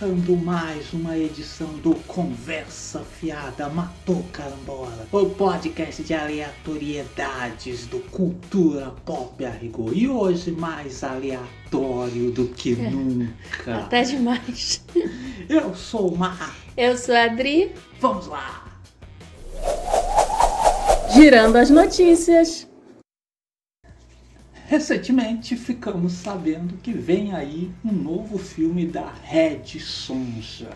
Começando mais uma edição do Conversa Fiada Matou Carambola, o podcast de aleatoriedades do Cultura Pop a rigor. E hoje mais aleatório do que nunca. Até demais. Eu sou o Mar, Eu sou a Adri, vamos lá! girando as notícias. Recentemente ficamos sabendo que vem aí um novo filme da Red Sonja.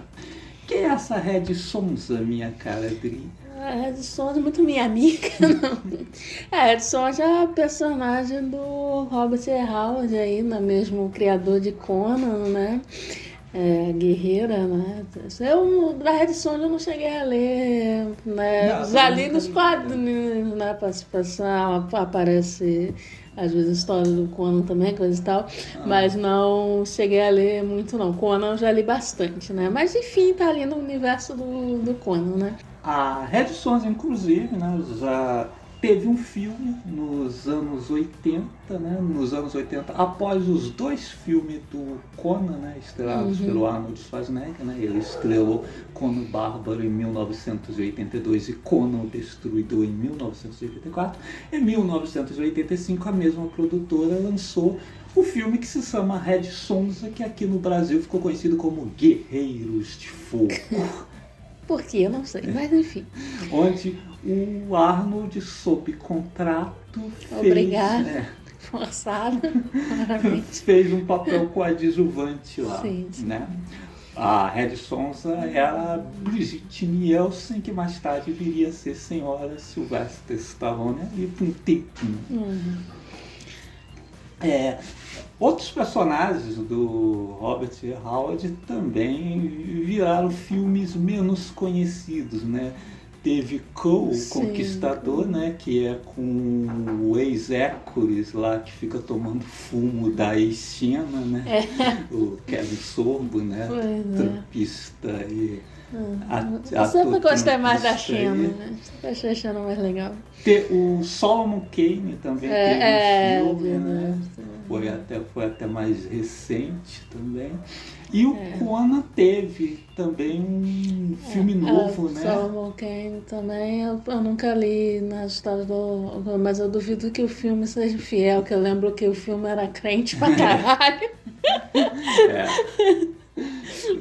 Quem é essa Red Sonja, minha cara Adri? A Red Sonja é muito minha amiga, não. A Red Sonja é a personagem do Robert E. Howard aí, né? mesmo criador de Conan, né? É, guerreira, né? Eu, da Red Sonja eu não cheguei a ler, né? Não, Já li nos li. quadrinhos, né? Participação, aparece às vezes história do Conan também, coisa e tal, mas não cheguei a ler muito não. Conan eu já li bastante, né? Mas enfim, tá ali no universo do, do Conan, né? A Red Sonja, inclusive, né, já teve um filme nos anos 80, né, nos anos 80, após os dois filmes do Conan, né, estrelados pelo Arnold Schwarzenegger, né, ele estrelou Conan Bárbaro em 1982 e Conan o Destruidor em 1984. Em 1985, a mesma produtora lançou o filme que se chama Red Sonja, que aqui no Brasil ficou conhecido como Guerreiros de Fogo. Por quê? Eu não sei, mas enfim. onde o Arnold, sob contrato, fez, Obrigado. é, Forçado, claramente. fez um papel coadjuvante lá. Sim, sim. Né? A Red Sonja era Brigitte Nielsen, que mais tarde viria a ser Senhora Sylvester Stallone, ali por um tempinho. Uhum. É, outros personagens do Robert. Howard também viraram filmes menos conhecidos, né? Teve Cole, o. Conquistador, né? Que é com o ex-Hércules lá, que fica tomando fumo da ex-China, né? O Kevin Sorbo, né? Pois é. Trampista e... at- Eu sempre ator gostei mais da China, né? Achei a China mais legal. Te- O Solomon Kane também É, teve um é, filme, né? verdade. Foi até, foi até mais recente também. E o É. Conan teve também um filme novo, É, né? Solomon Kane também, eu, eu nunca li nas histórias do. Mas eu duvido que o filme seja fiel, que eu lembro que o filme era crente pra caralho. É,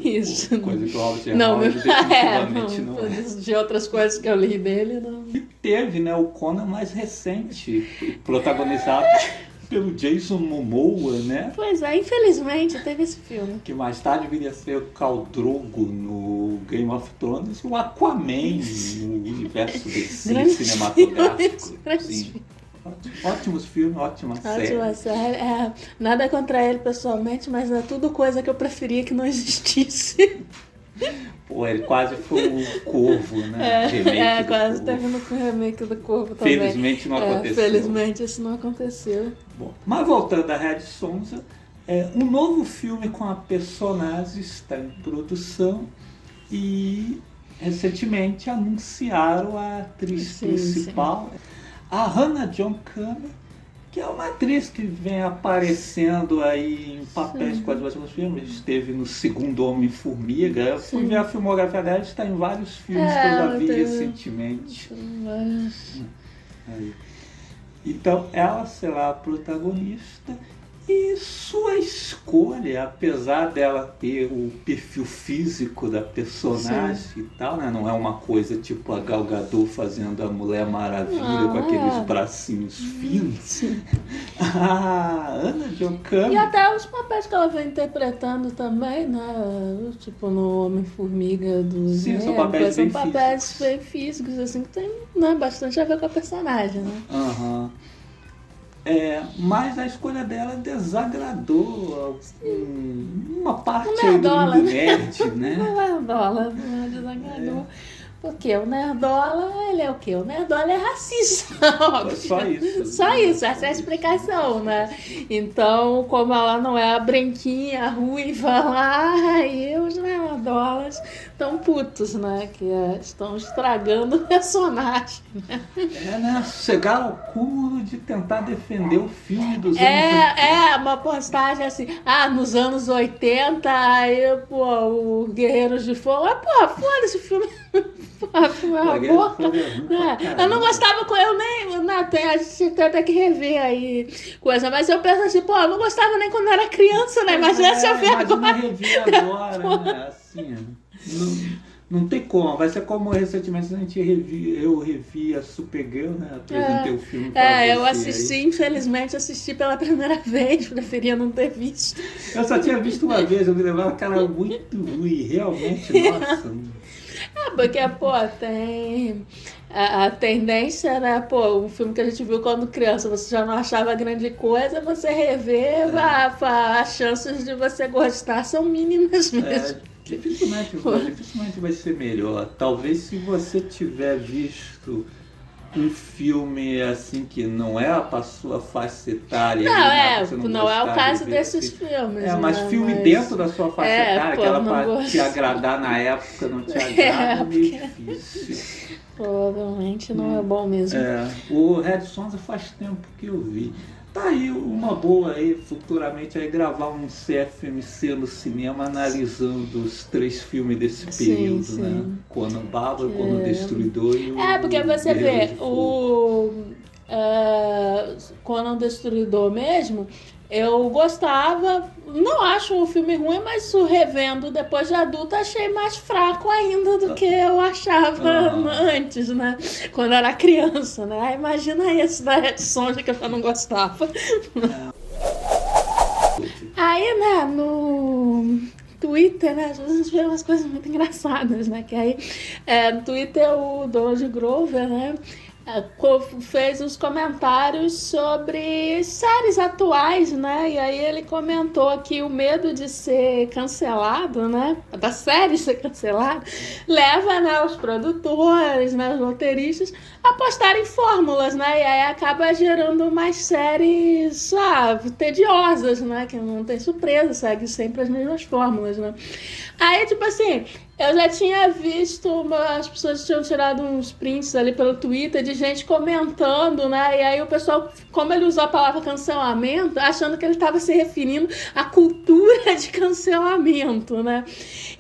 Isso. coisa que o Robert. Não, Howard é, não, não, é. de outras coisas que eu li dele, não. E teve, né, o Conan mais recente, protagonizado pelo Jason Momoa, né? Pois é, infelizmente teve esse filme. Que mais tarde viria a ser o Khal Drogo no Game of Thrones e o Aquaman no universo desse cinematográfico. filmes, Sim. Ótimos filmes, ótima série. Ótima série. É, nada contra ele pessoalmente, mas é tudo coisa que eu preferia que não existisse. Pô, ele quase foi o Corvo, né? É, Remake é quase Corvo. teve no remake do Corvo também. Felizmente não É, aconteceu. felizmente isso não aconteceu. Bom, mas voltando a Red Sonja, é, um novo filme com a personagem está em produção e recentemente anunciaram a atriz Sim, principal, a Hannah John Campbell, que é uma atriz que vem aparecendo aí em papéis Sim. coadjuvantes nos filmes. Esteve no segundo Homem-Formiga. Eu fui ver a filmografia dela, está em vários filmes É, que eu já ela vi teve- recentemente. Mas. Então ela será a protagonista e sua escolha, apesar dela ter o perfil físico da personagem e tal, né? Não é uma coisa tipo a Gal Gadot fazendo a Mulher Maravilha com aqueles é. bracinhos finos. sim. A Ana John E Campbell até os papéis que ela vem interpretando também, né? Tipo no Homem-Formiga do Sim, são papéis são bem papéis físicos. bem físicos, assim, que tem né, bastante a ver com a personagem, né? Aham. É, mas a escolha dela desagradou uma parte Não é do mundo né? nerd, né? Não é dólar, não é desagradou. Porque o Nerdola, ele é o quê? O Nerdola é racista, óbvio. Só isso. Só isso, essa é a explicação, né? Então, como ela não é a branquinha, a ruiva lá, aí os Nerdolas estão putos, né? Que é, estão estragando o personagem, né? É, né? Chegaram ao cúmulo de tentar defender o filme dos É, anos 80. é, uma postagem assim, ah, nos anos 80, aí, pô, o Guerreiros de Fogo, ah, pô, foda-se o filme. É Guerreiros de boca. É É, eu não gostava com eu nem. Não, tem, a gente tem até que rever aí coisa, mas eu penso assim, pô, eu não gostava nem quando era criança, né? Imagina se eu ver agora. rever agora, né? Assim, não, não tem como. Vai ser como recentemente a gente revi, eu revi a Supergirl, né? Apresentei o filme pra É, eu assisti, aí. infelizmente, assisti pela primeira vez, preferia não ter visto. Eu só tinha visto uma vez, eu me lembrava era muito ruim, realmente, nossa. É, porque, pô, tem a, a tendência, né? Pô, um filme que a gente viu quando criança, você já não achava grande coisa, você rever, a- a- as chances de você gostar são mínimas mesmo. É, dificilmente, vai- dificilmente vai ser melhor. Talvez se você tiver visto um filme assim que não é para sua faixa etária. Não, é, você não, é o caso de desses assim. filmes. É, mas né? filme Mas- dentro da sua faixa É, etária, pô, que ela não pra gosto. te agradar na época não te agrada, É, é meio difícil. Provavelmente não é bom mesmo. É, o Red Sonza faz tempo que eu vi. Tá aí uma boa aí, futuramente, aí gravar um CFMC no cinema analisando os três filmes desse Sim, período, sim. né? Conan Bárbaro, É. Conan Destruidor e o É, porque você vê, o é, Conan Destruidor mesmo, eu gostava, não acho o filme ruim, mas o revendo depois de adulta achei mais fraco ainda do que eu achava Ah. antes, né? Quando era criança, né? Aí imagina esse da Red Sonja que eu já não gostava. Aí, né, no Twitter, né, às vezes a gente vê umas coisas muito engraçadas, né, que aí, é, no Twitter o Donald Grover, né, fez uns comentários sobre séries atuais, né, e aí ele comentou que o medo de ser cancelado, né, da série ser cancelada, leva, né, os produtores, né, os roteiristas a postarem fórmulas, né, e aí acaba gerando umas séries, ah, tediosas, né, que não tem surpresa, segue sempre as mesmas fórmulas, né. Aí, tipo assim, eu já tinha visto, uma- as pessoas tinham tirado uns prints ali pelo Twitter de gente comentando, né? E aí o pessoal, como ele usou a palavra cancelamento, achando que ele estava se referindo à cultura de cancelamento, né?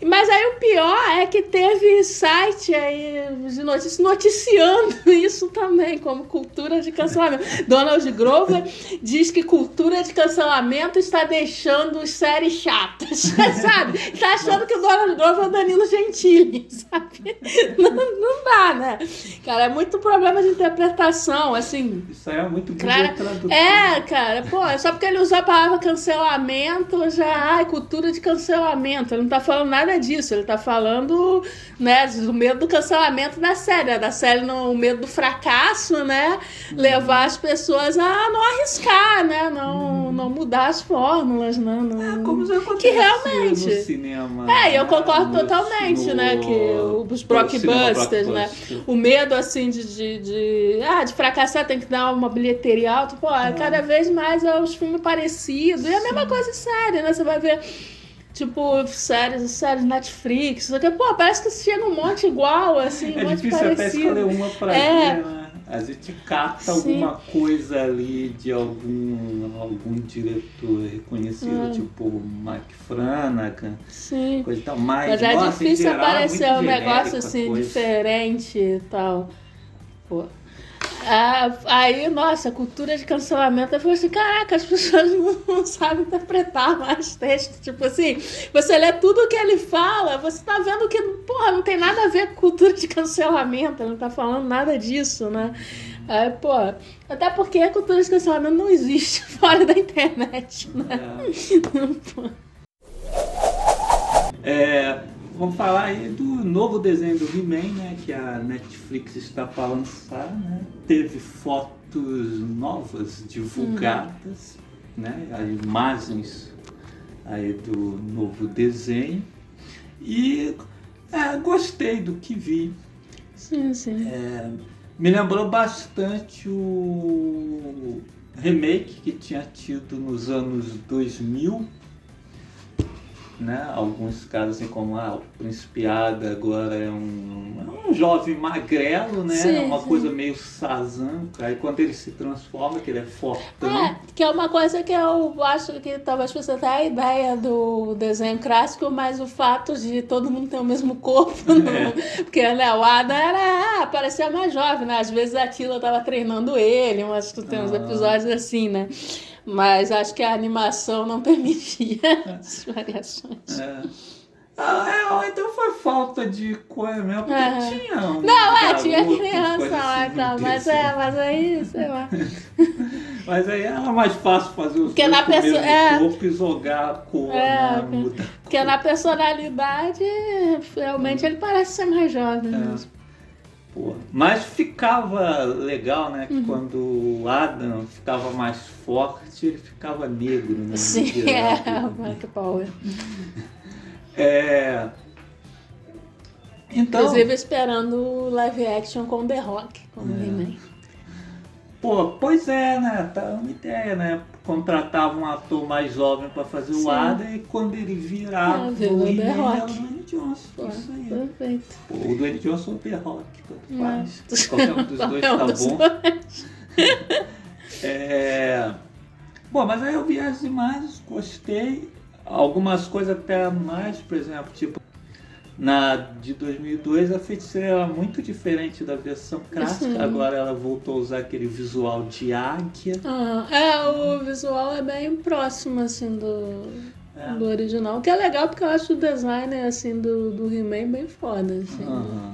Mas aí o pior é que teve site aí de notícias noticiando isso também, como cultura de cancelamento. Donald Grover diz que cultura de cancelamento está deixando séries chatas, sabe? Tá achando que o Donald Grover é o Danilo Gentili, sabe? Não, não dá, né? Cara, é muito problema de interpretação, assim. Isso aí é muito Cara. É, cara, pô, é só porque ele usou a palavra cancelamento, já, ai, cultura de cancelamento. Ele não tá falando nada disso, ele tá falando, né, do medo do cancelamento da série, né, da série, no, o medo do fracasso, né, levar as pessoas a não arriscar, né, não, não mudar as fórmulas, né, não... É, como já acontece Que realmente- no cinema. É, eu né, concordo no- totalmente, no- né? Que os blockbusters, né? O medo, assim, de, de, de, ah, de fracassar tem que dar uma bilheteria alta. Pô, cada vez mais é os filmes parecidos. E a mesma coisa em série, né? Você vai ver, tipo, séries, séries Netflix. Porque, pô, parece que chega um monte igual, assim, um É monte difícil até parecido. escolher uma pra É. ver, né? A gente capta alguma coisa ali de algum, algum diretor reconhecido, É. tipo Mike Flanagan, Sim. coisa e tal. Mas, Mas é nossa, difícil geral, é aparecer muito um negócio assim, coisa. diferente e tal. Pô. Ah, aí, nossa, a cultura de cancelamento, eu falei assim, caraca, as pessoas não sabem interpretar mais texto. Tipo assim, você lê tudo o que ele fala, você tá vendo que, porra, não tem nada a ver com cultura de cancelamento, ele não tá falando nada disso, né? Aí, pô, até porque a cultura de cancelamento não existe fora da internet, né? É. É, vamos falar aí do novo desenho do He-Man, né, que a Netflix está para lançar, né? Teve fotos novas divulgadas, né, as imagens aí do novo desenho e é, gostei do que vi. Sim, sim. É, me lembrou bastante o remake que tinha tido nos anos 2000, né? Alguns casos assim como ah, o Príncipe Ada agora é um, é um jovem magrelo, né? Sim, é uma sim. coisa meio Sazan. Aí quando ele se transforma, que ele é fortão. É, que é uma coisa que eu acho que talvez você tenha a ideia do desenho clássico, mas o fato de todo mundo ter o mesmo corpo, não. porque né, o Adam era, ah, parecia mais jovem, né? Às vezes a Tila tava treinando ele, mas tu tem uns Ah. episódios assim, né? Mas acho que a animação não permitia as variações. É. Ah, é, ou então foi falta de coisa mesmo, porque É. tinha um Não, é, tinha criança lá assim e tal, mas é, mas aí, sei lá. Mas aí era mais fácil fazer os Porque na com o mesmo pessoa- é. corpo e jogar a cor, É? Mudar. Porque na personalidade, realmente ele parece ser mais jovem. É. mesmo. Mas ficava legal, né? Uhum. Que quando o Adam ficava mais forte, ele ficava negro, né? Sim, é, o Mike Power. É. Então, Inclusive esperando o live action com The Rock, como É. He-Man. pô, pois é, né? Tá uma ideia, né? Contratava um ator mais jovem pra fazer Sim. o Adam e quando ele virava É, o He-Man, era o. Dwayne Johnson. Pô, Isso aí. perfeito. Pô, o Dwayne Johnson ou o The Rock, tanto É. faz. Qualquer um dos dois tá dos bom. É... Bom, mas aí eu vi as imagens, gostei. Algumas coisas até mais, por exemplo, tipo, na de 2002 a feiticeira era muito diferente da versão clássica. Sim. Agora ela voltou a usar aquele visual de águia. Ah, é, o visual é bem próximo, assim, do, É. do original. O que é legal, porque eu acho o design, assim, do, do He-Man bem foda, assim. Aham.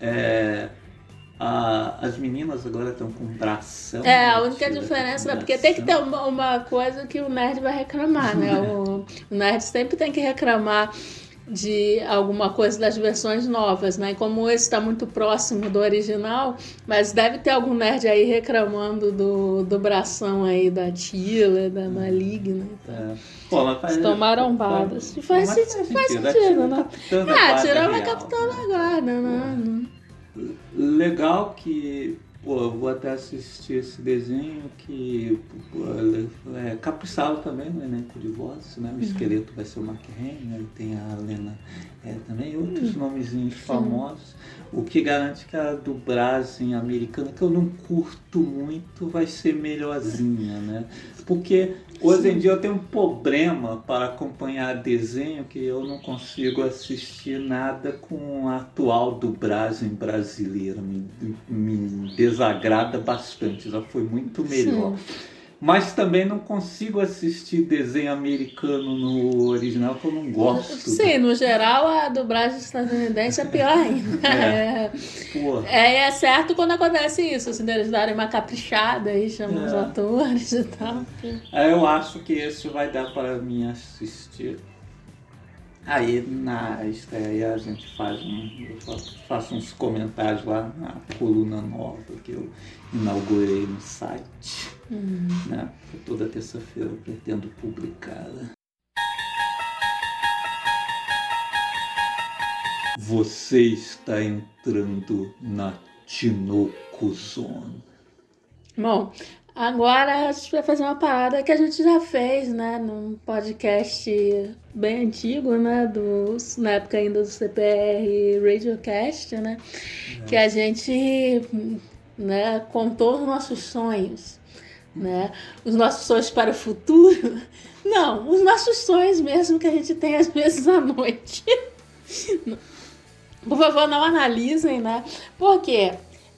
É, as meninas agora estão com bração. É, a né? única diferença, né? Porque tem que ter uma, uma coisa que o nerd vai reclamar, né? O, o nerd sempre tem que reclamar de alguma coisa das versões novas, né? E como esse está muito próximo do original, mas deve ter algum nerd aí reclamando do, do bração aí da Tila, da Maligna e tal. É. Pô, mas faz- tomaram balas. E faz Mas sentido, faz A sentido, né? Ah, tirou uma capitã né? da guarda, né? Legal que, pô, eu vou até assistir esse desenho que pô, é, caprichado também no elenco de vozes, né? O esqueleto vai ser o Mark Hamill, tem a Lena é, também, outros nomezinhos famosos. O que garante que a dublagem americana, que eu não curto muito, vai ser melhorzinha, né? Porque hoje em dia eu tenho um problema para acompanhar desenho que eu não consigo assistir nada com a atual dublagem brasileira. Me, me desagrada bastante, já foi muito melhor. Mas também não consigo assistir desenho americano no original, que eu não gosto. Sim, no geral a dublagem estadunidense é pior ainda. É. É. É, é certo quando acontece isso, assim, deles darem uma caprichada e chamam os É. atores e tal. Aí eu acho que esse vai dar para mim assistir. Aí na estreia a gente faz um, eu faço, faço uns comentários lá na coluna nova que eu inaugurei no site. Né? Toda terça-feira eu pretendo publicar. Você está entrando na Tinoco Zone. Bom, agora a gente vai fazer uma parada que a gente já fez, né, num podcast bem antigo, né, do, na época ainda do CPR Radiocast, né, que a gente, né, contou os nossos sonhos, né, os nossos sonhos para o futuro. Não, os nossos sonhos mesmo que a gente tem às vezes à noite. Por favor, não analisem, né? Porque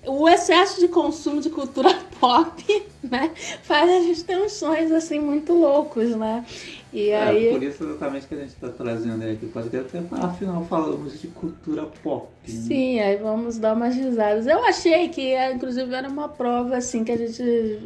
o excesso de consumo de cultura pop, né, faz a gente ter uns sonhos assim muito loucos, né? E É, aí, por isso exatamente que a gente está trazendo aqui o podcast, porque afinal falamos de cultura pop. Sim, aí vamos dar umas risadas. Eu achei que, inclusive, era uma prova assim que a gente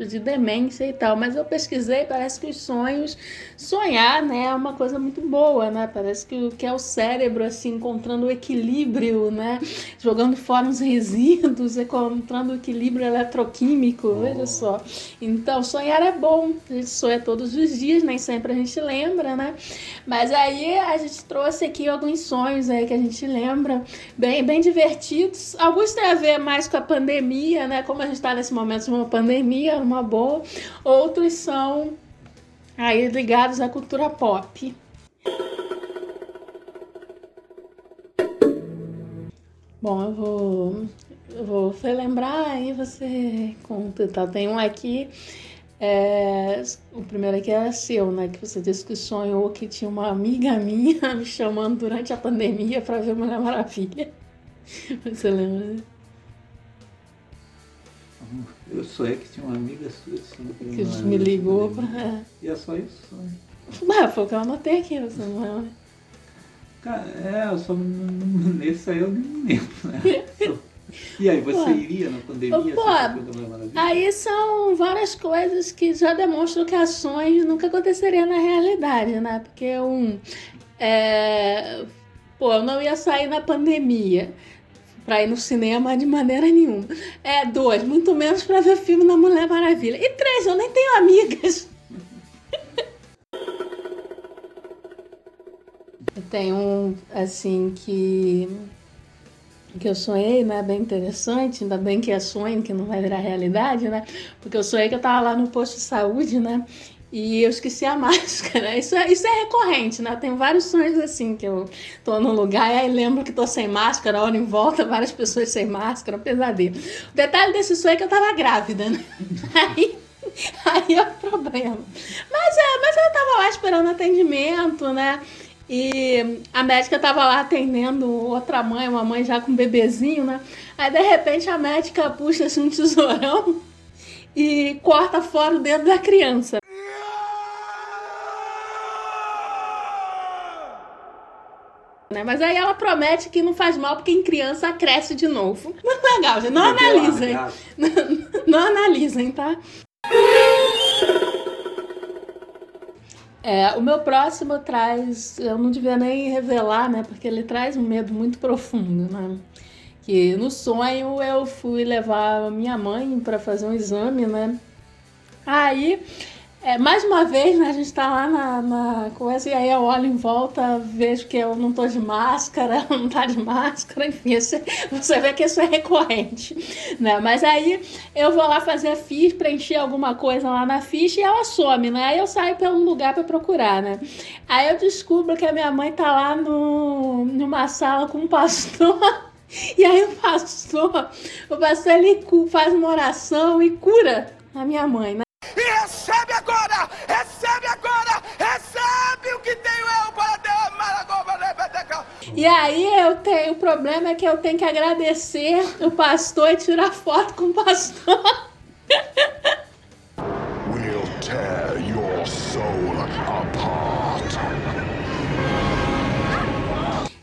de demência e tal, mas eu pesquisei, parece que os sonhos, sonhar, né, é uma coisa muito boa, né? Parece que, o- que é o cérebro assim encontrando o equilíbrio, né? Jogando fora os resíduos, encontrando o equilíbrio eletroquímico, veja só. Então, sonhar é bom. A gente sonha todos os dias, nem sempre a gente lembra, né? Mas aí a gente trouxe aqui alguns sonhos aí que a gente lembra, bem, bem bem divertidos. Alguns têm a ver mais com a pandemia, né? Como a gente está nesse momento de uma pandemia, uma boa. Outros são aí ligados à cultura pop. Bom, eu vou, eu vou lembrar aí você conta. Tá? Tem um aqui é, o primeiro aqui era seu, né? Que você disse que sonhou que tinha uma amiga minha me chamando durante a pandemia para ver Mulher Maravilha. Você lembra? Eu sonhei que tinha uma amiga sua assim, que, me ligou pra. E é só isso? Ah, foi o que eu anotei aqui, você não lembra? Cara, é, eu só nesse aí eu nem lembro, né? E aí, você Pô, iria na pandemia? Pô, aí são várias coisas que já demonstram que ações nunca aconteceriam na realidade, né? Porque um. É, pô, eu não ia sair na pandemia para ir no cinema de maneira nenhuma. É, dois, muito menos para ver filme na Mulher Maravilha. E três, eu nem tenho amigas. eu tenho um, assim, que que eu sonhei, né? Bem interessante, ainda bem que é sonho, que não vai virar realidade, né? Porque eu sonhei que eu tava lá no posto de saúde, né? E eu esqueci a máscara. Isso é, isso é recorrente, né? Tem vários sonhos assim, que eu tô num lugar e aí lembro que tô sem máscara, olho em volta, várias pessoas sem máscara, um pesadelo. O detalhe desse sonho é que eu tava grávida, né? Aí, aí é o problema. Mas é, mas eu tava lá esperando atendimento, né? E a médica tava lá atendendo outra mãe, uma mãe já com um bebezinho, né? Aí de repente a médica puxa assim um tesourão e corta fora o dedo da criança. Né? Mas aí ela promete que não faz mal porque em criança cresce de novo. Muito legal, gente. Não analisem. Não, não analisem, tá? É, o meu próximo traz, eu não devia nem revelar, né? Porque ele traz um medo muito profundo, né? Que no sonho eu fui levar minha mãe para fazer um exame, né? Aí é, mais uma vez, né, a gente está lá na, na, coisa e aí eu olho em volta, vejo que eu não estou de máscara, não está de máscara, enfim, você vê que isso é recorrente, né? Mas aí eu vou lá fazer a ficha, preencher alguma coisa lá na ficha e ela some, né? Aí eu saio pelo lugar para procurar, né? Aí eu descubro que a minha mãe tá lá no, numa sala com um pastor. E aí o pastor, o pastor ele faz uma oração e cura a minha mãe, né? E aí eu tenho, o problema é que eu tenho que agradecer o pastor e tirar foto com o pastor. We'll tear your soul apart.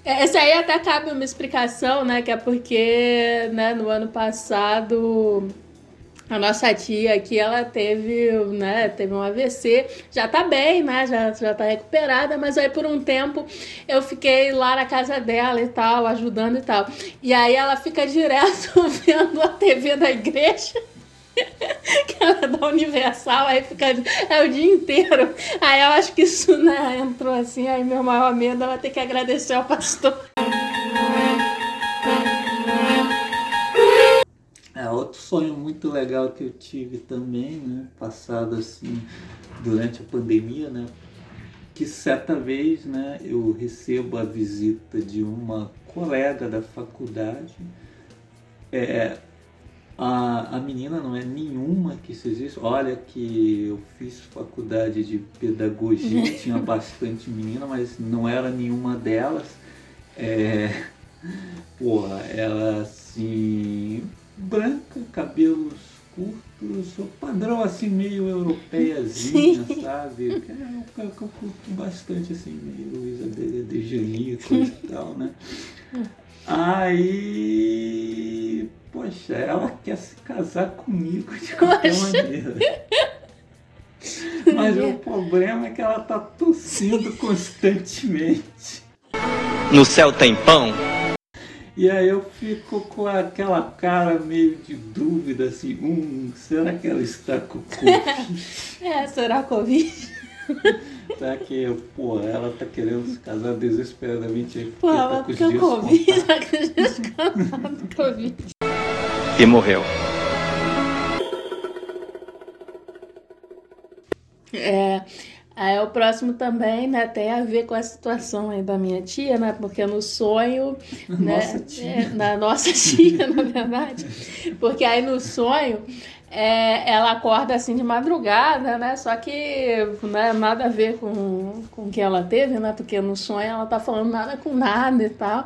É, esse aí até cabe uma explicação, né? Que é porque né, no ano passado a nossa tia aqui, ela teve, né, teve um AVC, já tá bem, né, já, já tá recuperada, mas aí por um tempo eu fiquei lá na casa dela e tal, ajudando e tal. E aí ela fica direto vendo a TV da igreja. que ela é da Universal, aí fica é o dia inteiro. Aí eu acho que isso, né, entrou assim, aí meu maior medo ela ter que agradecer ao pastor. É, outro sonho muito legal que eu tive também, né, passado assim, durante a pandemia, né, que certa vez, né, eu recebo a visita de uma colega da faculdade, é, a, a menina não é nenhuma que se existe. Olha que eu fiz faculdade de pedagogia, tinha bastante menina, mas não era nenhuma delas. É, porra, ela assim branca, cabelos curtos, o padrão assim meio europeiazinha, sabe? Que é o que eu curto bastante, assim, meio Luísa de Angelico e tal, né? Aí, poxa, ela quer se casar comigo de qualquer poxa. maneira. Mas o problema é que ela tá tossindo constantemente. No céu tem pão? E aí eu fico com aquela cara meio de dúvida, assim, hum, será que ela está com Covid? é, será Covid? Será que, pô, ela tá querendo se casar desesperadamente aí Pô, porque ela tá com os dias Covid, tá com os dias contados, Covid. E morreu. É, aí o próximo também, né, tem a ver com a situação aí da minha tia, né, porque no sonho, né, Nossa tia. é, na nossa tia, na verdade, porque aí no sonho é, ela acorda assim de madrugada, né, só que né, nada a ver com, com o que ela teve, né, porque no sonho ela tá falando nada com nada e tal,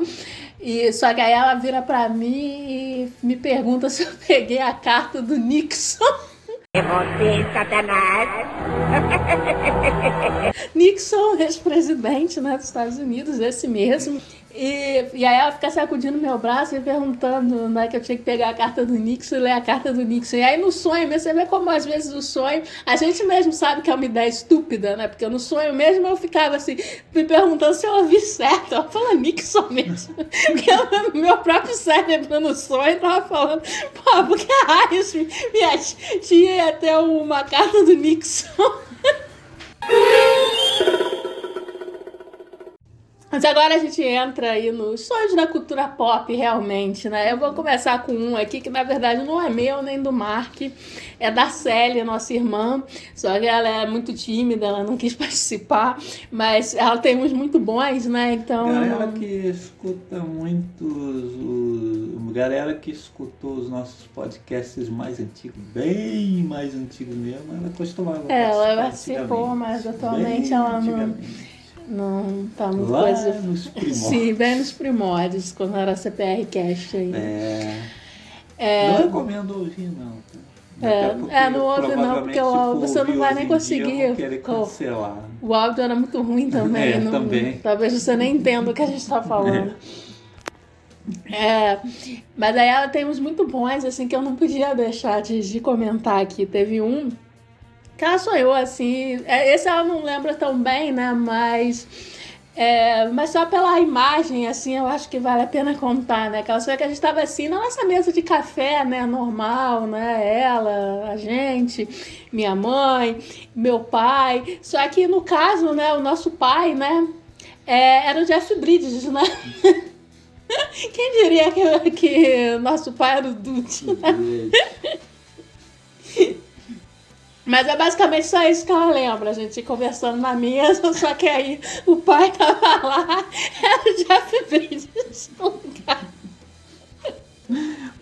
e só que aí ela vira pra mim e me pergunta se eu peguei a carta do Nixon. Você, Satanás. Nixon, ex-presidente né, dos Estados Unidos, esse mesmo. E, e aí ela fica sacudindo meu braço e perguntando né, que eu tinha que pegar a carta do Nixon e ler a carta do Nixon. E aí no sonho, mesmo, você vê como às vezes o sonho, a gente mesmo sabe que é uma ideia estúpida, né? Porque no sonho mesmo eu ficava assim, me perguntando se eu ouvi certo. Ela fala Nixon mesmo. Porque eu, meu próprio cérebro no sonho tava falando, pô, por que raios minha tia ia ter uma carta do Nixon? Mas agora a gente entra aí nos sonhos da cultura pop, realmente, né? Eu vou começar com um aqui que na verdade não é meu nem do Mark, é da Célia, nossa irmã. Só que ela é muito tímida, ela não quis participar, mas ela tem uns muito bons, né? Então. Galera que escuta muitos. O, galera que escutou os nossos podcasts mais antigos, bem mais antigos mesmo, ela costumava É, ela participou, mas atualmente ela não-. Não tá muito Lá coisa. nos primórdios. Sim, bem nos primórdios, quando era CPR Cast ainda. É, É. Não recomendo ouvir, não. tá? É, é, não ouve não, porque o- você não vai nem dia, conseguir cancelar. O áudio era muito ruim também. É, não- também. Talvez você nem entenda o que a gente tá falando. É, mas aí ela tem uns muito bons, assim, que eu não podia deixar de, de comentar aqui. Teve um que ela sonhou, assim. é, Esse ela não lembra tão bem, né? Mas. é, mas só pela imagem, assim, eu acho que vale a pena contar, né? Que ela sonhou que a gente tava assim na nossa mesa de café, né? Normal, né? Ela, a gente, minha mãe, meu pai. Só que no caso, né? O nosso pai, né? é, era o Jeff Bridges, né? Quem diria que, que nosso pai era o Dude, né? Mas é basicamente só isso que ela lembra, a gente conversando na mesa, só que aí o pai tava lá, era o Jeff Bridges no lugar.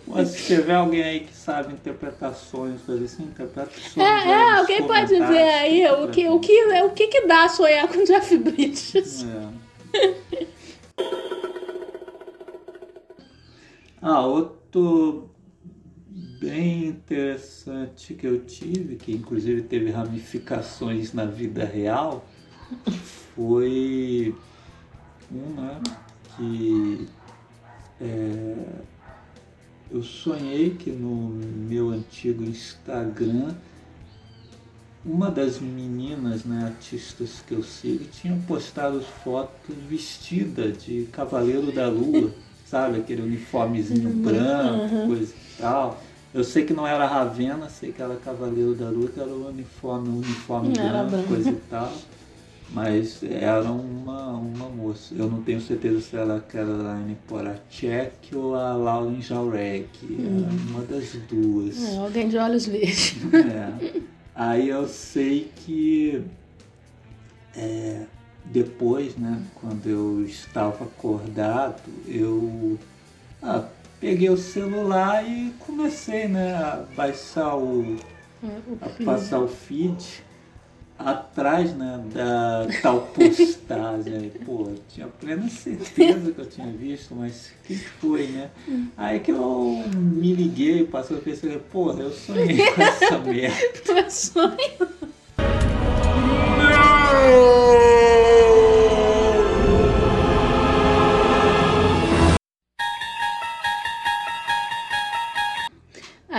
Mas se tiver alguém aí que sabe interpretar sonhos, fazer assim, interpreta sonhos. É, é, alguém pode ver aí o que, o, que, o que que dá sonhar com o Jeff Bridges. É. Ah, outro bem interessante que eu tive, que inclusive teve ramificações na vida real, foi um, né, que é, eu sonhei que no meu antigo Instagram uma das meninas, né, artistas que eu sigo, tinha postado fotos vestida de Cavaleiro da Lua, sabe? Aquele uniformezinho branco, coisa e tal. Eu sei que não era Ravena, sei que era Cavaleiro da que era o uniforme, um uniforme branco, branco. coisa e tal. Mas era uma, uma moça. Eu não tenho certeza se era a Caroline Poracek ou a Lauren Jaurek. Era uma das duas. É, alguém de olhos verdes. É. Aí eu sei que é, depois, né, quando eu estava acordado, eu ah, peguei o celular e comecei né, a baixar o. a passar o feed atrás né, da tal postagem. Aí, pô, eu tinha plena certeza que eu tinha visto, mas o que foi, né? Aí que eu me liguei, passou a pensar, pô, eu sonhei com essa merda. Foi sonho.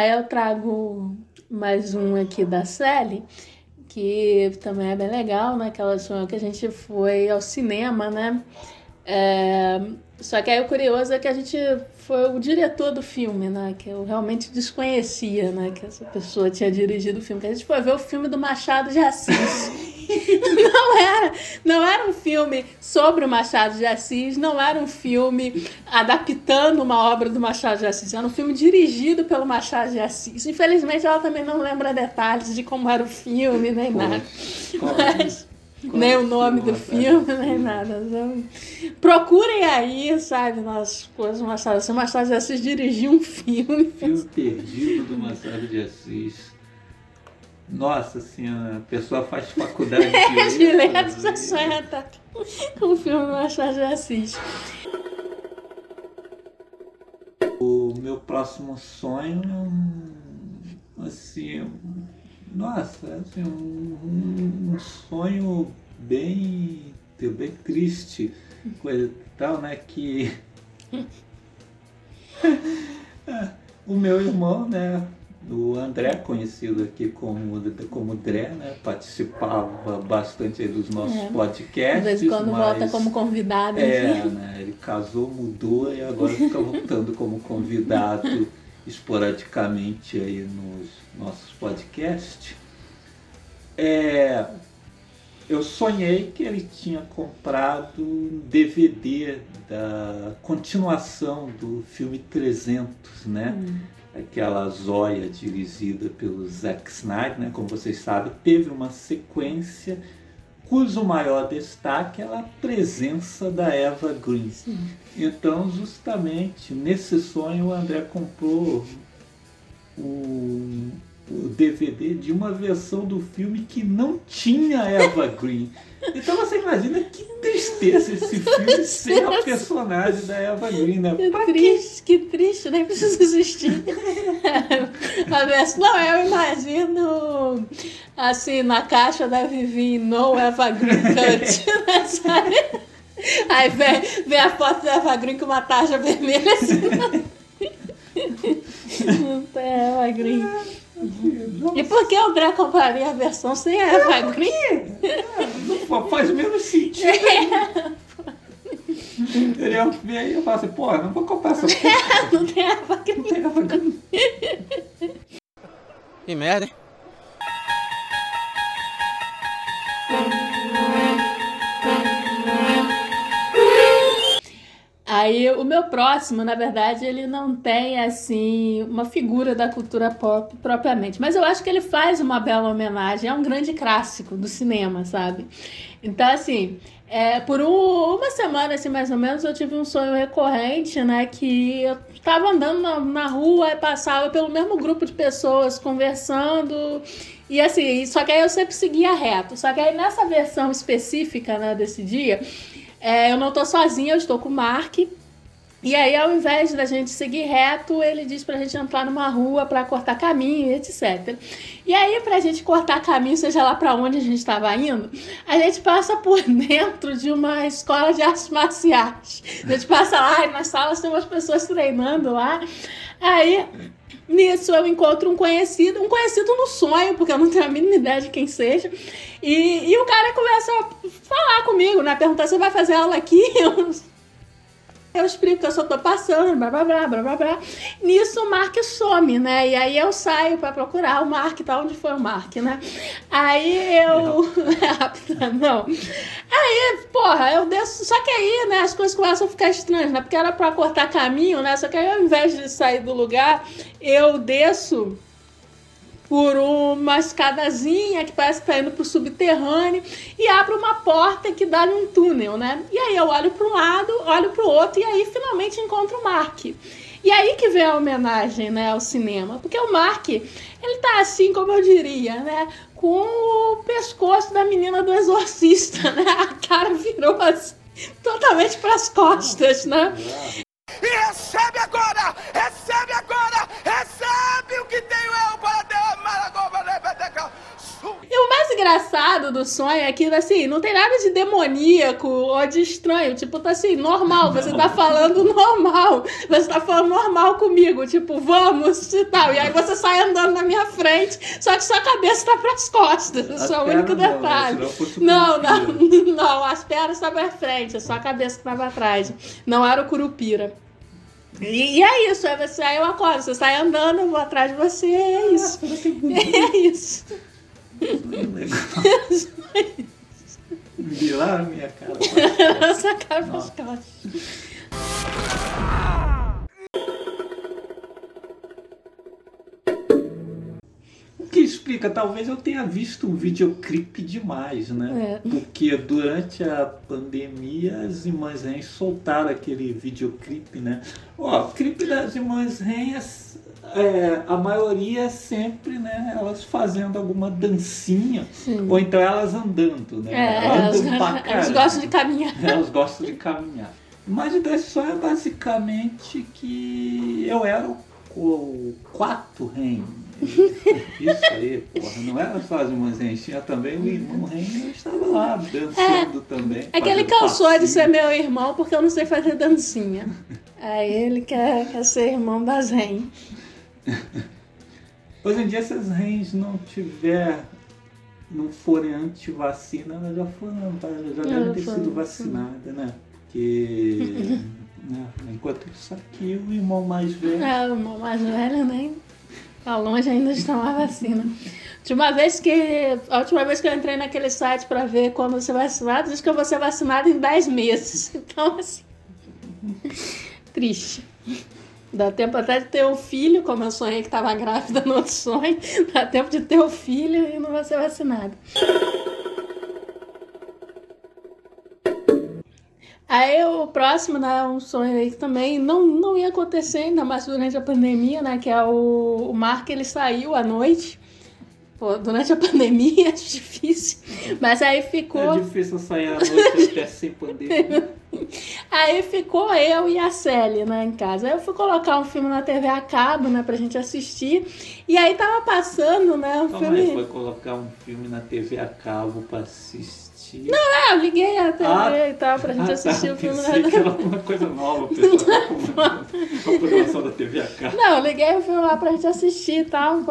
Aí eu trago mais um aqui da Sally, que também é bem legal, né? Que ela que a gente foi ao cinema, né? É, Só que aí o curioso é que a gente foi o diretor do filme, né? Que eu realmente desconhecia, né? Que essa pessoa tinha dirigido o filme. Que a gente foi ver o filme do Machado de Assis. Não era, não era um filme sobre o Machado de Assis, não era um filme adaptando uma obra do Machado de Assis, era um filme dirigido pelo Machado de Assis. Infelizmente, ela também não lembra detalhes de como era o filme, nem nada. Mas, nem o nome do filme, nem nada. Então, procurem aí, sabe, nas coisas do Machado de Assis. O Machado de Assis dirigiu um filme. Filme perdido do Machado de Assis. Nossa senhora, a pessoa faz faculdade de tá com o filme do Machado de Assis. O meu próximo sonho é um, assim, um- nossa, assim, um, um- um sonho bem, bem triste, coisa tal, né, que o meu irmão, né, o André, conhecido aqui como, como Dré, né, participava bastante dos nossos É. podcasts, De vez em quando volta mas- como convidado. é, aqui. né? Ele casou, mudou e agora fica voltando como convidado esporadicamente aí nos nossos podcasts. É, eu sonhei que ele tinha comprado um DVD da continuação do filme 300, né? Aquela Zóia dirigida pelo Zack Snyder, né? Como vocês sabem, teve uma sequência cujo maior destaque é a presença da Eva Green. Então, justamente nesse sonho, o André comprou o, o DVD de uma versão do filme que não tinha Eva Green. Então você imagina que tristeza esse filme sem a personagem da Eva Green, né? Que Pra quê? triste, que triste, nem precisa existir. A versão- Não, eu imagino assim, na caixa da Vivi no Eva Green Cut, né, sabe? Aí vem, vem a foto da Eva Green com uma tarja vermelha assim. Não tem Eva Green. E por que o André compraria a versão sem a Eva Green? Não faz menos sentido. Ele ia ver aí e falar assim, pô, não vou comprar essa porra. Não tem Eva Green. Não tem Eva Green. Que merda, hein? Aí o meu próximo, na verdade, ele não tem assim uma figura da cultura pop propriamente, mas eu acho que ele faz uma bela homenagem, é um grande clássico do cinema, sabe? Então assim, é, por um- uma semana assim mais ou menos eu tive um sonho recorrente, né, que eu estava andando na, na rua e passava pelo mesmo grupo de pessoas conversando e assim, só que aí eu sempre seguia reto. Só que aí nessa versão específica, né, desse dia, é, eu não tô sozinha, eu estou com o Mark. E aí, ao invés da gente seguir reto, ele diz pra gente entrar numa rua pra cortar caminho, etc. E aí, pra gente cortar caminho, seja lá pra onde a gente estava indo, a gente passa por dentro de uma escola de artes marciais. A gente passa lá e nas salas tem umas pessoas treinando lá. Aí, Nisso eu encontro um conhecido, um conhecido no sonho, porque eu não tenho a mínima ideia de quem seja. E, e o cara começa a falar comigo, né? Perguntar se vai fazer aula aqui. eu explico que eu só tô passando, blá blá blá blá blá blá. Nisso o Mark some, né? E aí eu saio pra procurar o Mark, tá onde foi o Mark, né? Aí eu. Rápido, não. Aí, porra, eu desço. Só que aí, né, as coisas começam a ficar estranhas, né? Porque era pra cortar caminho, né? Só que aí ao invés de sair do lugar, eu desço por uma escadazinha que parece que tá indo pro subterrâneo e abro uma porta que dá num túnel, né? E aí eu olho para um lado, olho pro outro e aí finalmente encontro o Mark. E aí que vem a homenagem, né, ao cinema, porque o Mark, ele tá assim, como eu diria, né, com o pescoço da menina do exorcista, né? A cara virou assim, totalmente pras costas, né? E recebe agora! Recebe agora! Recebe o que tenho eu para derramar engraçado do sonho é que, assim, não tem nada de demoníaco ou de estranho. Tipo, tá assim, normal. Você tá falando normal. Você tá falando normal comigo. Tipo, vamos e tal. E aí você sai andando na minha frente, só que sua cabeça tá pras costas. As Esse é o único né? detalhe. Não, não, não. As pernas estavam à frente, só a cabeça que tava atrás. Não era o Curupira. E, e é isso, é você, aí eu acordo, você sai andando, eu vou atrás de você, é isso. É isso. Viraram minha cara. Essa cara pras costas. O que explica, talvez eu tenha visto um videoclipe demais, né? É. Porque durante a pandemia as irmãs Reis soltaram aquele videoclipe, né? Ó, o clipe das irmãs Reis, é, a maioria é sempre, né? Elas fazendo alguma dancinha, Sim. ou então elas andando, né? É, elas, Andam elas caramba. gostam de caminhar. Elas gostam de caminhar. Mas o sonho é basicamente que eu era o, o quarto rei. Isso aí, porra. Não era só as irmãs tinha também o irmão rei eu estava lá dançando também. É que ele cansou de ser meu irmão porque eu não sei fazer dancinha. Aí ele quer, quer ser irmão das Ren. Hoje em dia, se as não tiver, não forem anti-vacina, elas já foram, já devem ter sido vacinadas, né? Porque né, enquanto isso aqui, o irmão mais velho. É, o irmão mais velho nem tá longe ainda de tomar vacina. Última vez que, a última vez que eu entrei naquele site pra ver quando você é vacinado, diz que eu vou ser vacinado em 10 meses. Então, assim. Triste. Dá tempo até de ter um filho, como eu sonhei que estava grávida no outro sonho. Dá tempo de ter o filho e não vou ser vacinado. Aí o próximo, né, um sonho aí que também não, não ia acontecer ainda mais durante a pandemia, né, que é o, o Mark, ele saiu à noite. Pô, durante a pandemia é difícil, mas aí ficou... É difícil sair à noite até sem pandemia. Aí ficou eu e a Célia, né, em casa. Aí eu fui colocar um filme na TV a cabo, né, pra gente assistir. E aí tava passando, né, um Calma filme... aí, foi colocar um filme na TV a cabo pra assistir. Ah, eu liguei a TV Ah, e tal, pra gente Ah, assistir tá, o filme pensei na que era uma coisa nova, pessoal. a programação da TV a cabo. Não, eu liguei o filme lá pra gente assistir e tal.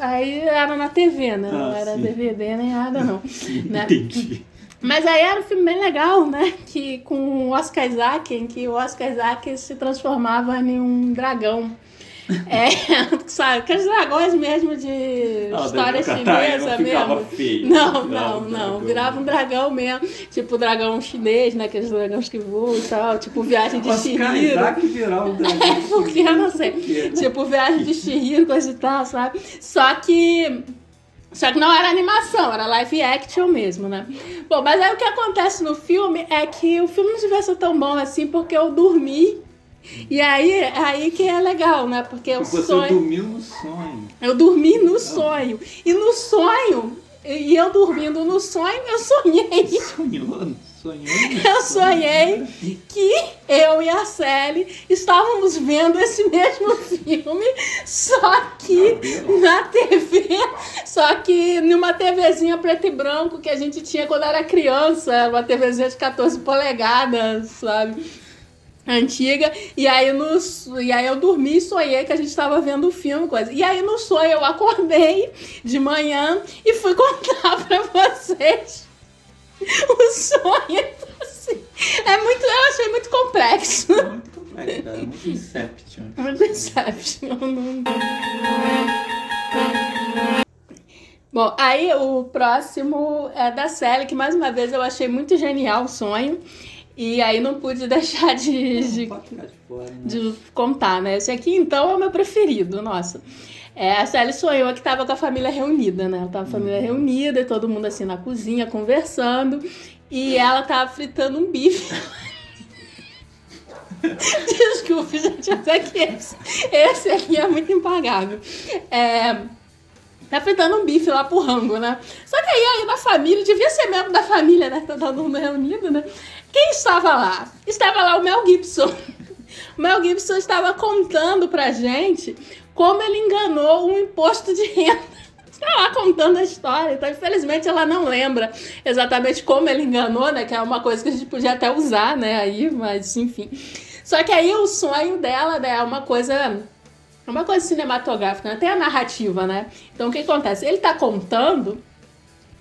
Aí era na TV, né? Não Ah, era sim. DVD nem nada, não. né? Entendi. Mas aí era um filme bem legal, né? Que com o Oscar Isaac, em que o Oscar Isaac se transformava em um dragão. É, sabe? Aqueles dragões mesmo de Ah, história daí o Catarina chinesa não mesmo. feio, Não, não, um não. Virava um dragão mesmo. Tipo o dragão chinês, né? Aqueles dragões que voam e tal. Tipo viagem de Chihiro. Isaac virar um dragão. É porque eu não sei. Né? Tipo, viagem de Chihiro, coisa e tal, sabe? Só que. Só que não era animação, era live action mesmo, né? Bom, mas aí o que acontece no filme é que o filme não ser tão bom assim porque eu dormi. E aí, aí que é legal, né? Porque o Você sonho. dormiu no sonho. Eu dormi no sonho. E no sonho, e eu dormindo no sonho, eu sonhei. Sonhou? Sonhou? Eu sonhei que eu e a Sally estávamos vendo esse mesmo filme, só que Cabelo. na TV, só que numa TVzinha preto e branco que a gente tinha quando era criança, uma TVzinha de 14 polegadas, sabe? Antiga, e aí, no, e aí eu dormi e sonhei que a gente estava vendo o filme, coisa. E aí no sonho eu acordei de manhã e fui contar pra vocês o sonho. Assim, é muito, eu achei muito complexo. É muito complexo, cara. Muito Inception. Muito Inception. Bom, aí o próximo é da Sally, que mais uma vez eu achei muito genial o sonho. E aí não pude deixar de, de de né? de contar, né? Esse aqui, então, é o meu preferido, nossa. É, a Sally sonhou que tava com a família reunida, né? Ela tava com a família reunida, e todo mundo assim na cozinha conversando. E ela tava fritando um bife. Desculpe, gente, mas é que esse, esse aqui é muito impagável. É, tá fritando um bife lá pro rango, né? Só que aí, aí na família, devia ser membro da família, né? Tá todo mundo reunido, né? Quem estava lá? Estava lá o Mel Gibson. O Mel Gibson estava contando pra gente como ele enganou um imposto de renda. Está lá contando a história. Então, infelizmente, ela não lembra exatamente como ele enganou, né? Que é uma coisa que a gente podia até usar, né? Aí, mas enfim. Só que aí o sonho dela né, é uma coisa. é Uma coisa cinematográfica, né? tem a narrativa, né? Então o que acontece? Ele tá contando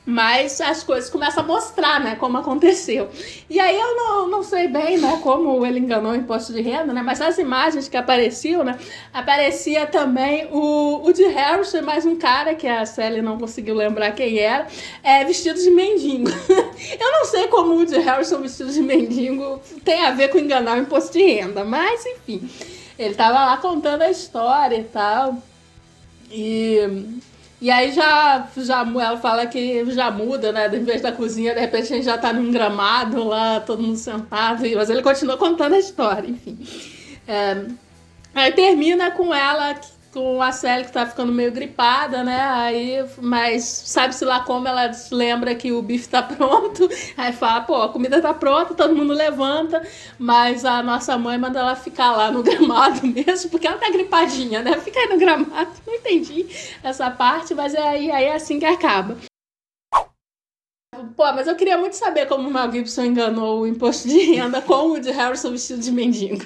Mas as coisas começam a mostrar, né, como aconteceu. E aí eu não, não sei bem, né, como ele enganou o imposto de renda, né, mas nas imagens que apareciam, né, aparecia também o, o de Harrison mais um cara, que a Sally não conseguiu lembrar quem era, é, vestido de mendigo. eu não sei como o de Harrison vestido de mendigo tem a ver com enganar o imposto de renda, mas enfim. Ele tava lá contando a história e tal. E e aí já, já ela fala que já muda, né? Em vez da cozinha, de repente a gente já tá num gramado lá, todo mundo sentado. Mas ele continua contando a história, enfim. É, aí termina com ela com a Sally que tá ficando meio gripada, né? Aí, mas sabe-se lá como ela lembra que o bife tá pronto. Aí fala, pô, a comida tá pronta, todo mundo levanta, mas a nossa mãe manda ela ficar lá no gramado mesmo, porque ela tá gripadinha, né? Fica aí no gramado. Não entendi essa parte, mas é aí, aí é assim que acaba. Pô, mas eu queria muito saber como o Mel Gibson enganou o imposto de renda com o de Harrison vestido de mendigo.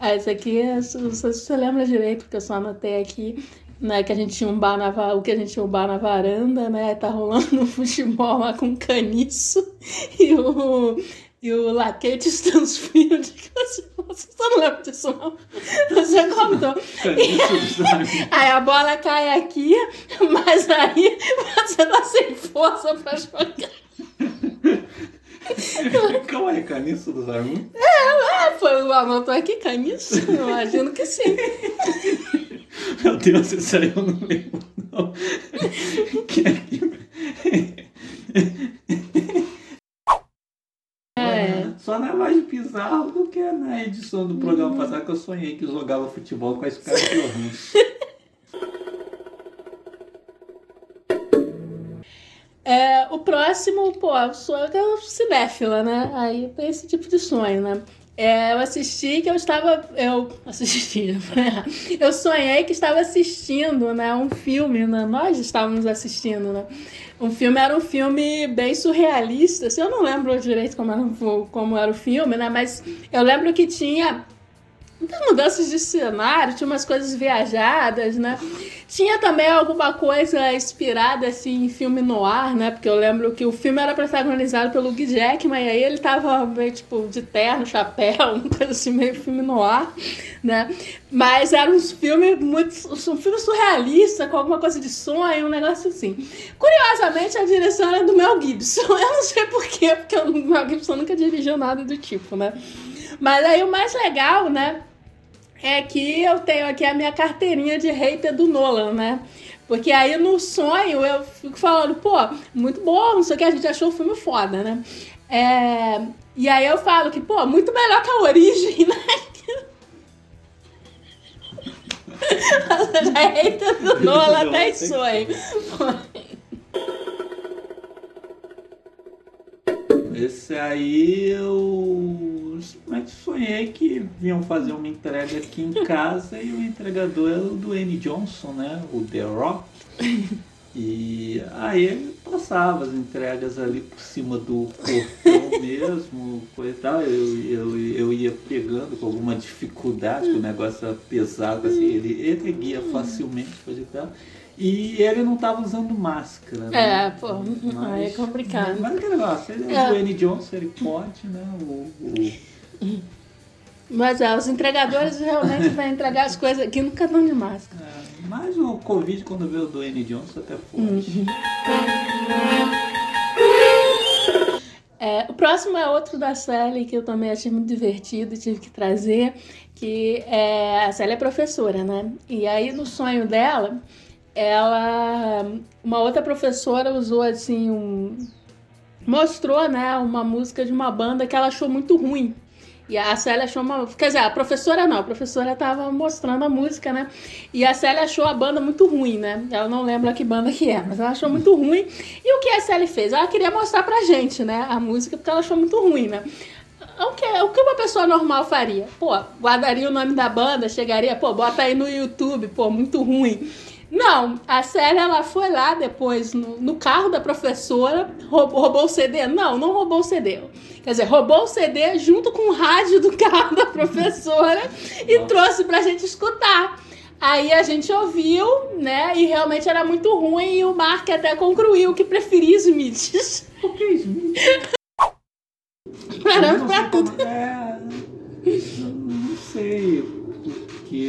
Ah, esse aqui, não sei se você lembra direito, porque eu só anotei aqui, né, que a gente tinha um bar na, o que a gente tinha um bar na varanda, né, tá rolando um futebol lá com caniço, e o, e o Laquete Stansfield, que você, você não lembra disso não, você contou. aí a bola cai aqui, mas aí você tá sem força pra jogar. Calma aí, caniço dos Armos? É, é, foi o anotou aqui, caniço? Imagino que sim. Meu Deus, isso aí eu não lembro, não. É. Só não é mais bizarro do que na edição do programa passado que eu sonhei que jogava futebol com a Scarlett Johansson. É, o próximo, pô, sou eu cinéfila, né? Aí tem esse tipo de sonho, né? É, eu assisti que eu estava. Eu assisti, eu sonhei que estava assistindo né, um filme, né? Nós estávamos assistindo, né? Um filme era um filme bem surrealista. Assim, eu não lembro direito como era, como era o filme, né? Mas eu lembro que tinha muitas mudanças de cenário, tinha umas coisas viajadas, né? Tinha também alguma coisa inspirada assim em filme noir, né? Porque eu lembro que o filme era protagonizado pelo Hugh Jackman e aí ele tava meio tipo de terno, chapéu, uma coisa assim meio filme noir, né? Mas era um filme muito um filme surrealista com alguma coisa de sonho, um negócio assim. Curiosamente a direção era do Mel Gibson. Eu não sei porquê, porque o Mel Gibson nunca dirigiu nada do tipo, né? Mas aí o mais legal, né? É que eu tenho aqui a minha carteirinha de hater do Nolan, né? Porque aí no sonho eu fico falando, pô, muito bom, não sei o que, a gente achou o filme foda, né? É... E aí eu falo que, pô, muito melhor que a origem, né? Você já é hater do Nolan até em sonho. Esse aí eu simplesmente sonhei que vinham fazer uma entrega aqui em casa e o entregador era o Dwayne Johnson, né? O The Rock. E aí ele passava as entregas ali por cima do portão mesmo, coisa e tal. Eu, eu, eu ia pegando com alguma dificuldade, que o negócio era pesado, assim, ele erguia facilmente, coisa e tal. E ele não estava usando máscara. Né? É, pô, mas, aí é complicado. Mas aquele negócio, ele é, o Dwayne Johnson, ele pode, né? O, o... Mas é, os entregadores realmente vão entregar as coisas aqui nunca dão de máscara. É, mas o Covid, quando veio o Dwayne Johnson, até foi. Uhum. É, o próximo é outro da Sally que eu também achei muito divertido e tive que trazer, que é, a Sally é professora, né? E aí no sonho dela, ela uma outra professora usou assim um mostrou né uma música de uma banda que ela achou muito ruim e a Célia achou uma. Quer dizer, a professora não, a professora estava mostrando a música, né? E a Célia achou a banda muito ruim, né? Ela não lembra que banda que é, mas ela achou muito ruim. E o que a Célia fez? Ela queria mostrar pra gente, né? A música, porque ela achou muito ruim, né? O que, o que uma pessoa normal faria? Pô, guardaria o nome da banda, chegaria, pô, bota aí no YouTube, pô, muito ruim. Não, a Célia ela foi lá depois no, no carro da professora, roubou, roubou, o CD. Não, não roubou o CD. Quer dizer, roubou o CD junto com o rádio do carro da professora e trouxe pra gente escutar. Aí a gente ouviu, né? E realmente era muito ruim. E o Mark até concluiu que preferia Smith. Por que Smith? Era Eu não pra sei tudo. É, não sei porque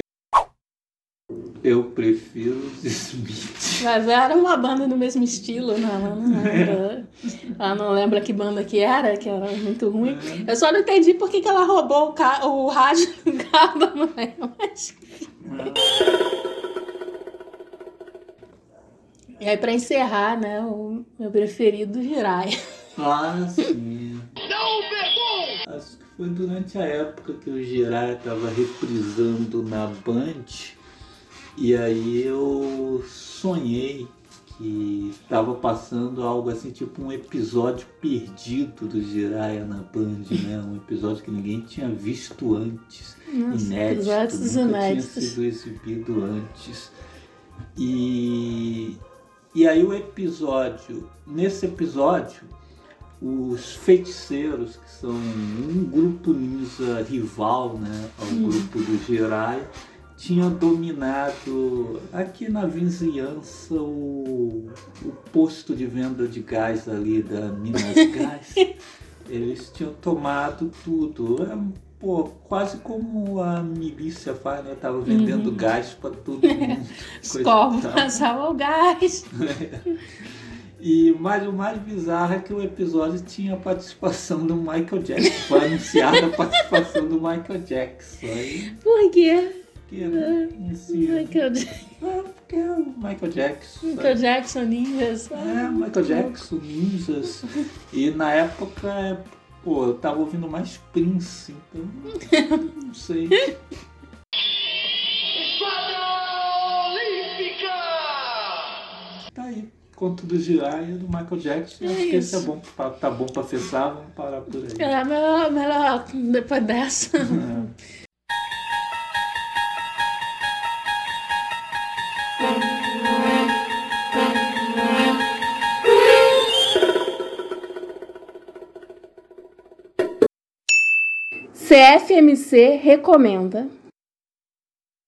eu prefiro os Smith. Mas era uma banda do mesmo estilo, não, ela não lembra. Ela não lembra que banda que era, que era muito ruim. Eu só não entendi por que, que ela roubou o, ca- o rádio do carro da mulher. Mas... E aí, pra encerrar, né, o meu preferido, Jiraiya. Ah, sim. Acho que foi durante a época que o Jiraiya estava reprisando na Band. E aí eu sonhei que estava passando algo assim, tipo um episódio perdido do Jiraiya na Band, né? Um episódio que ninguém tinha visto antes. Nossa, inédito, nunca inéditos. tinha sido exibido antes. E, e aí o episódio, nesse episódio, os feiticeiros, que são um grupo ninja rival né, ao Hum. grupo do Jirai, tinha dominado aqui na vizinhança o, o posto de venda de gás ali da Minas Gás. Eles tinham tomado tudo. É, pô, quase como a milícia faz, né? Tava vendendo gás para todo mundo. E tal. passavam o gás. E mais o mais bizarro é que o episódio tinha a participação do Michael Jackson. Foi anunciada a participação do Michael Jackson. Aí, Por quê? Que, né, esse- Michael, Ja- É, porque é o Michael Jackson. Michael Jackson Ninjas. É, Michael Jackson, Ninjas. E na época, é, pô, eu tava ouvindo mais Prince, então. Não sei. Tá aí. Conto do Jiraiya do Michael Jackson. É Acho que esse é isso. bom, pra- tá bom pra acessar, vamos parar por aí. É melhor, melhor depois dessa. É. CFMC recomenda.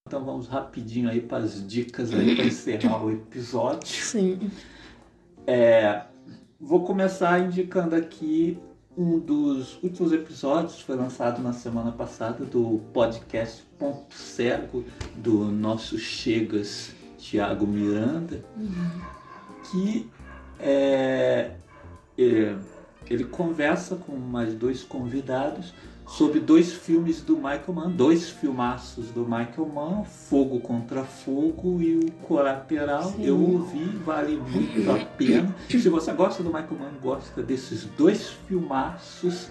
Então vamos rapidinho aí para as dicas aí para encerrar o episódio. Sim. É, vou começar indicando aqui um dos últimos episódios, foi lançado na semana passada do podcast Ponto Cego do nosso Chegas Tiago Miranda, que é, é, ele conversa com mais dois convidados sobre dois filmes do Michael Mann, dois filmaços do Michael Mann, Fogo contra Fogo e o Colateral. Sim. Eu ouvi, vale muito a pena. Se você gosta do Michael Mann, gosta desses dois filmaços,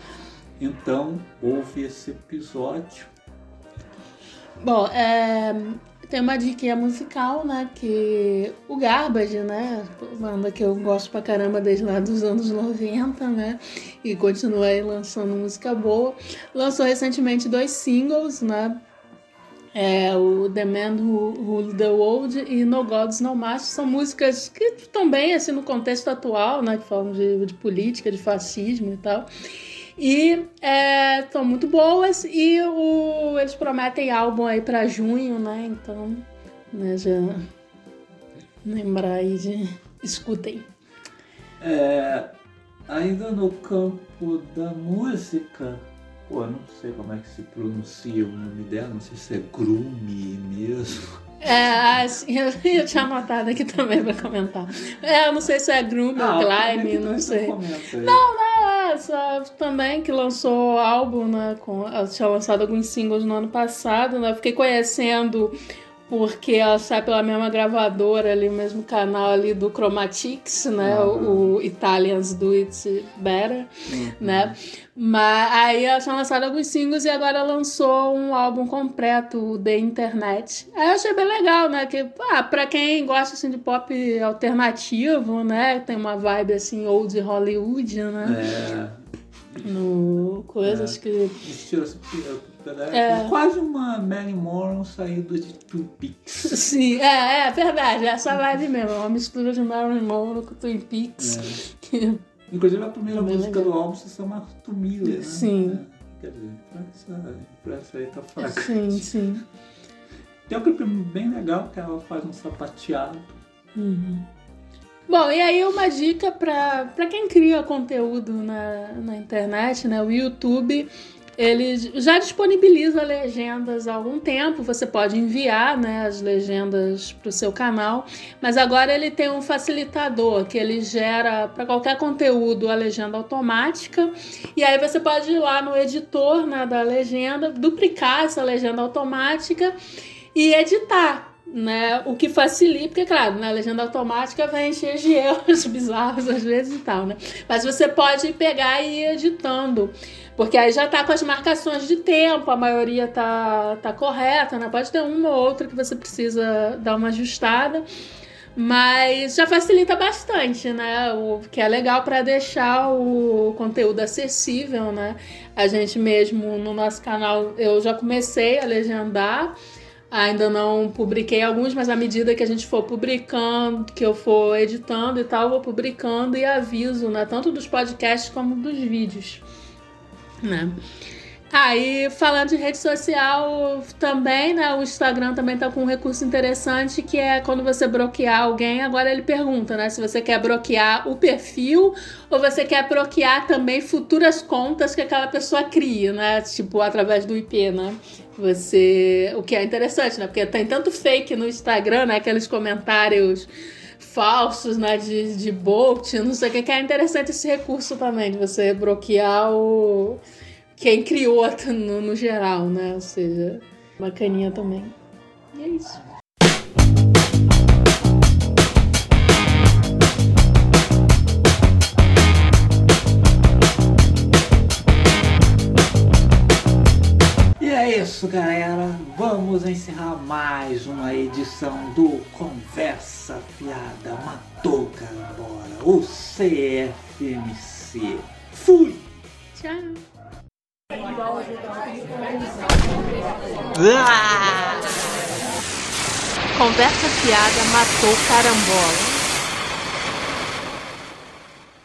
então ouve esse episódio. Bom, é, tem uma dica musical, né? Que o Garbage, né? Banda que eu gosto pra caramba desde lá dos anos 90, né? E continua aí lançando música boa. Lançou recentemente dois singles, né? É, o The Man Who the World e No Gods No Masters são músicas que bem assim no contexto atual, né? Que falam de, de política, de fascismo e tal. E estão muito boas e o, eles prometem álbum aí pra junho, né? Então, né, já lembrar aí de escutem. É, ainda no campo da música, pô, não sei como é que se pronuncia o nome dela, não sei se é Groome mesmo. É, assim, eu, eu tinha anotado aqui também pra comentar. É, eu não sei se é Groom ou Climb, não sei. Não, é, só também que lançou álbum, né? Com, tinha lançado alguns singles no ano passado, né? Eu fiquei conhecendo porque ela sai pela mesma gravadora ali, mesmo canal ali do Chromatics, né? O, o Italians Do It Better, né? Mas aí ela tinha lançado alguns singles e agora lançou um álbum completo, o The Internet. Aí eu achei bem legal, né? Que, ah, pra quem gosta assim, de pop alternativo, né? Tem uma vibe assim, old Hollywood, né? É, No coisas que. estilo assim, É. quase uma Mary Moron saída de Twin Peaks. Sim, é, é verdade, essa vibe mesmo, uma mistura de Marilyn Monroe com Twin Peaks. Que- Inclusive a primeira música legal. do álbum se chama Arthur Miller, né? Sim. É, Quer dizer, essa, essa aí tá fraca. Sim, sim. Tem um clipe bem legal que ela faz um sapateado. Bom, e aí uma dica para quem cria conteúdo na, na internet, né? O YouTube, ele já disponibiliza legendas há algum tempo. Você pode enviar né, as legendas para o seu canal, mas agora ele tem um facilitador que ele gera para qualquer conteúdo a legenda automática. E aí você pode ir lá no editor né, da legenda, duplicar essa legenda automática e editar né? O que facilita, porque, claro, na legenda automática vem cheio de erros bizarros às vezes e tal, né? Mas você pode pegar e ir editando. Porque aí já tá com as marcações de tempo, a maioria tá, tá correta, né? Pode ter uma ou outra que você precisa dar uma ajustada. Mas já facilita bastante, né? O que é legal para deixar o conteúdo acessível, né? A gente mesmo no nosso canal, eu já comecei a legendar. Ainda não publiquei alguns, mas à medida que a gente for publicando, que eu for editando e tal, eu vou publicando e aviso, né? Tanto dos podcasts como dos vídeos, né? Aí, falando de rede social também, né? O Instagram também tá com um recurso interessante que é quando você bloquear alguém, agora ele pergunta, né? Se você quer bloquear o perfil ou você quer bloquear também futuras contas que aquela pessoa cria, né? Tipo, através do IP, né? Você. O que é interessante, né? Porque tem tanto fake no Instagram, né? Aqueles comentários falsos, né? De, de bot, não sei o que, que é interessante esse recurso também, de você bloquear o quem criou no, no geral, né? Ou seja, bacaninha também. E é isso. Isso, galera. Vamos encerrar mais uma edição do Conversa Fiada Matou Carambola, o CFMC. Fui! Tchau. Conversa fiada matou carambola.